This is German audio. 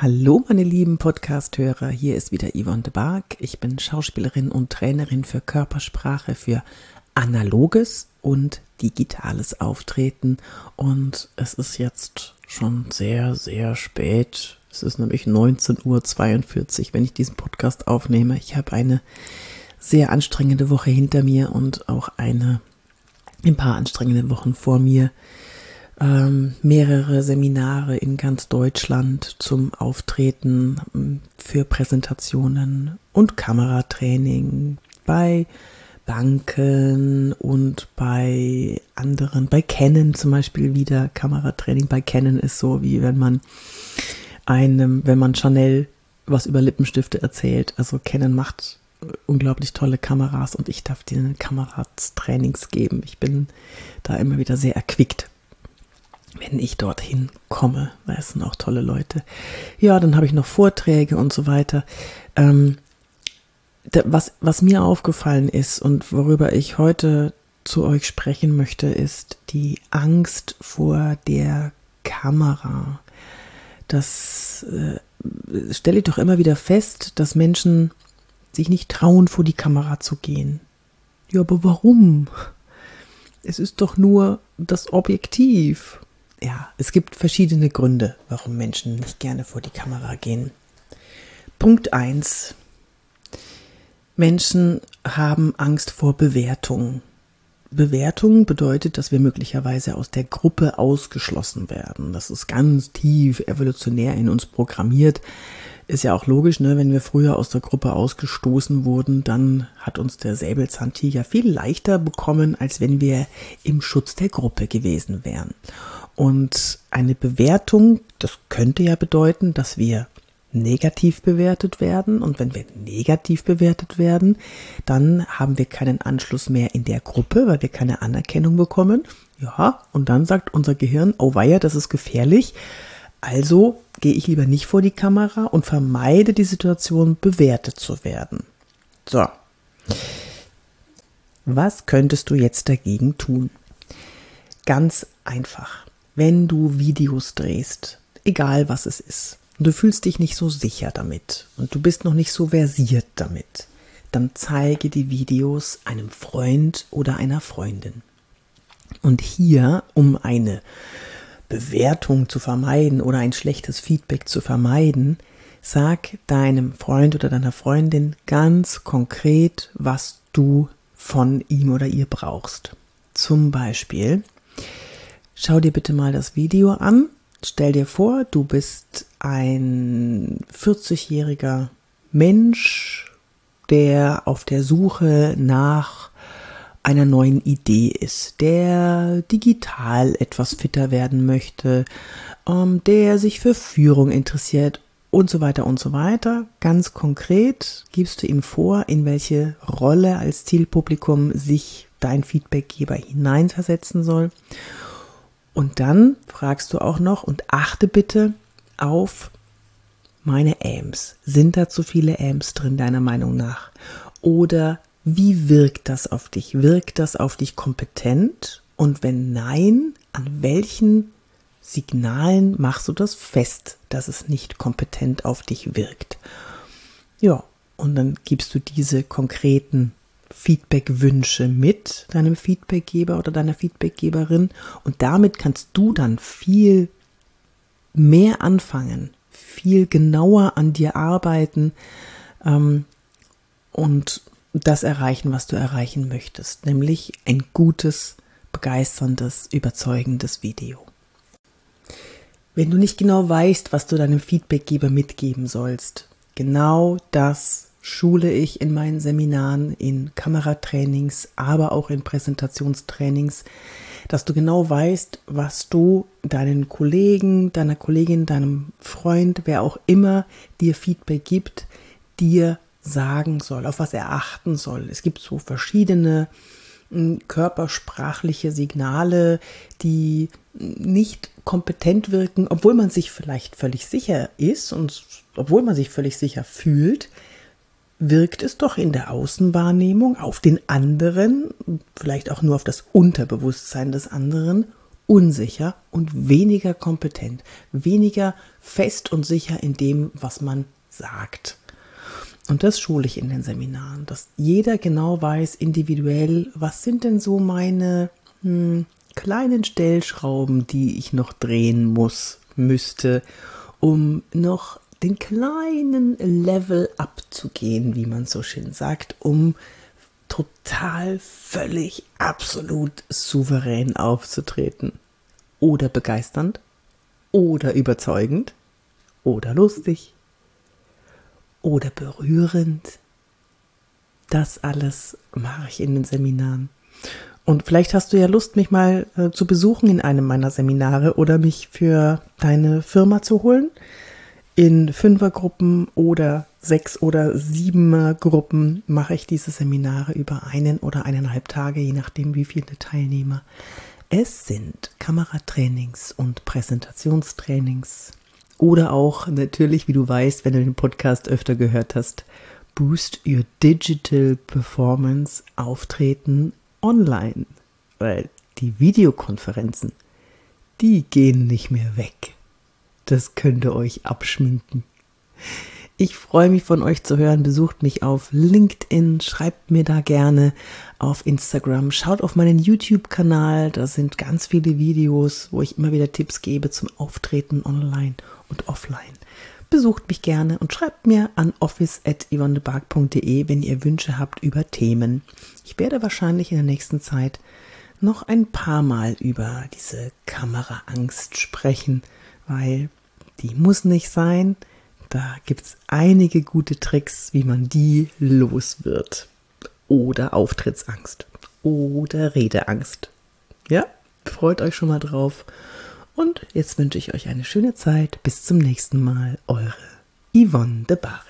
Hallo meine lieben Podcast-Hörer, hier ist wieder Yvonne de Barg. Ich bin Schauspielerin und Trainerin für Körpersprache, für analoges und digitales Auftreten und es ist jetzt schon sehr, sehr spät. Es ist nämlich 19.42 Uhr, wenn ich diesen Podcast aufnehme. Ich habe eine sehr anstrengende Woche hinter mir und auch eine, ein paar anstrengende Wochen vor mir ähm, mehrere Seminare in ganz Deutschland zum Auftreten ähm, für Präsentationen und Kameratraining bei Banken und bei anderen, bei Canon zum Beispiel wieder Kameratraining. Bei Canon ist so, wie wenn man einem, wenn man Chanel was über Lippenstifte erzählt. Also Canon macht unglaublich tolle Kameras und ich darf denen Kameratrainings geben. Ich bin da immer wieder sehr erquickt wenn ich dorthin komme. weil es sind auch tolle Leute. Ja, dann habe ich noch Vorträge und so weiter. Ähm, was, was mir aufgefallen ist und worüber ich heute zu euch sprechen möchte, ist die Angst vor der Kamera. Das äh, stelle ich doch immer wieder fest, dass Menschen sich nicht trauen, vor die Kamera zu gehen. Ja, aber warum? Es ist doch nur das Objektiv ja, es gibt verschiedene Gründe, warum Menschen nicht gerne vor die Kamera gehen. Punkt 1. Menschen haben Angst vor Bewertung. Bewertung bedeutet, dass wir möglicherweise aus der Gruppe ausgeschlossen werden. Das ist ganz tief evolutionär in uns programmiert. Ist ja auch logisch, ne? wenn wir früher aus der Gruppe ausgestoßen wurden, dann hat uns der Säbelzahntiger viel leichter bekommen, als wenn wir im Schutz der Gruppe gewesen wären. Und eine Bewertung, das könnte ja bedeuten, dass wir negativ bewertet werden. Und wenn wir negativ bewertet werden, dann haben wir keinen Anschluss mehr in der Gruppe, weil wir keine Anerkennung bekommen. Ja, und dann sagt unser Gehirn, oh weia, das ist gefährlich. Also gehe ich lieber nicht vor die Kamera und vermeide die Situation, bewertet zu werden. So. Was könntest du jetzt dagegen tun? Ganz einfach wenn du Videos drehst, egal was es ist, und du fühlst dich nicht so sicher damit und du bist noch nicht so versiert damit, dann zeige die Videos einem Freund oder einer Freundin. Und hier, um eine Bewertung zu vermeiden oder ein schlechtes Feedback zu vermeiden, sag deinem Freund oder deiner Freundin ganz konkret, was du von ihm oder ihr brauchst. Zum Beispiel, Schau dir bitte mal das Video an. Stell dir vor, du bist ein 40-jähriger Mensch, der auf der Suche nach einer neuen Idee ist, der digital etwas fitter werden möchte, ähm, der sich für Führung interessiert und so weiter und so weiter. Ganz konkret gibst du ihm vor, in welche Rolle als Zielpublikum sich dein Feedbackgeber hineinversetzen soll und dann fragst du auch noch und achte bitte auf meine AMs. Sind da zu viele AMs drin, deiner Meinung nach? Oder wie wirkt das auf dich? Wirkt das auf dich kompetent? Und wenn nein, an welchen Signalen machst du das fest, dass es nicht kompetent auf dich wirkt? Ja, und dann gibst du diese konkreten Feedbackwünsche mit deinem Feedbackgeber oder deiner Feedbackgeberin und damit kannst du dann viel mehr anfangen, viel genauer an dir arbeiten ähm, und das erreichen, was du erreichen möchtest, nämlich ein gutes, begeisterndes, überzeugendes Video. Wenn du nicht genau weißt, was du deinem Feedbackgeber mitgeben sollst, genau das schule ich in meinen Seminaren, in Kameratrainings, aber auch in Präsentationstrainings, dass du genau weißt, was du deinen Kollegen, deiner Kollegin, deinem Freund, wer auch immer dir Feedback gibt, dir sagen soll, auf was er achten soll. Es gibt so verschiedene hm, körpersprachliche Signale, die nicht kompetent wirken, obwohl man sich vielleicht völlig sicher ist und obwohl man sich völlig sicher fühlt, wirkt es doch in der Außenwahrnehmung auf den anderen, vielleicht auch nur auf das Unterbewusstsein des anderen, unsicher und weniger kompetent, weniger fest und sicher in dem, was man sagt. Und das schule ich in den Seminaren, dass jeder genau weiß, individuell, was sind denn so meine hm, kleinen Stellschrauben, die ich noch drehen muss, müsste, um noch den kleinen Level abzugehen, wie man so schön sagt, um total, völlig, absolut souverän aufzutreten. Oder begeisternd, oder überzeugend, oder lustig, oder berührend. Das alles mache ich in den Seminaren. Und vielleicht hast du ja Lust, mich mal äh, zu besuchen in einem meiner Seminare oder mich für deine Firma zu holen. In Fünfergruppen oder sechs oder siebener Gruppen mache ich diese Seminare über einen oder eineinhalb Tage, je nachdem, wie viele Teilnehmer. Es sind Kameratrainings und Präsentationstrainings oder auch natürlich, wie du weißt, wenn du den Podcast öfter gehört hast, Boost Your Digital Performance Auftreten online, weil die Videokonferenzen, die gehen nicht mehr weg. Das könnt ihr euch abschminken. Ich freue mich von euch zu hören. Besucht mich auf LinkedIn, schreibt mir da gerne auf Instagram, schaut auf meinen YouTube-Kanal. Da sind ganz viele Videos, wo ich immer wieder Tipps gebe zum Auftreten online und offline. Besucht mich gerne und schreibt mir an office.yvonnebark.de, wenn ihr Wünsche habt über Themen. Ich werde wahrscheinlich in der nächsten Zeit noch ein paar Mal über diese Kameraangst sprechen, weil die muss nicht sein. Da gibt es einige gute Tricks, wie man die los wird. Oder Auftrittsangst. Oder Redeangst. Ja, freut euch schon mal drauf. Und jetzt wünsche ich euch eine schöne Zeit. Bis zum nächsten Mal. Eure Yvonne de Bar.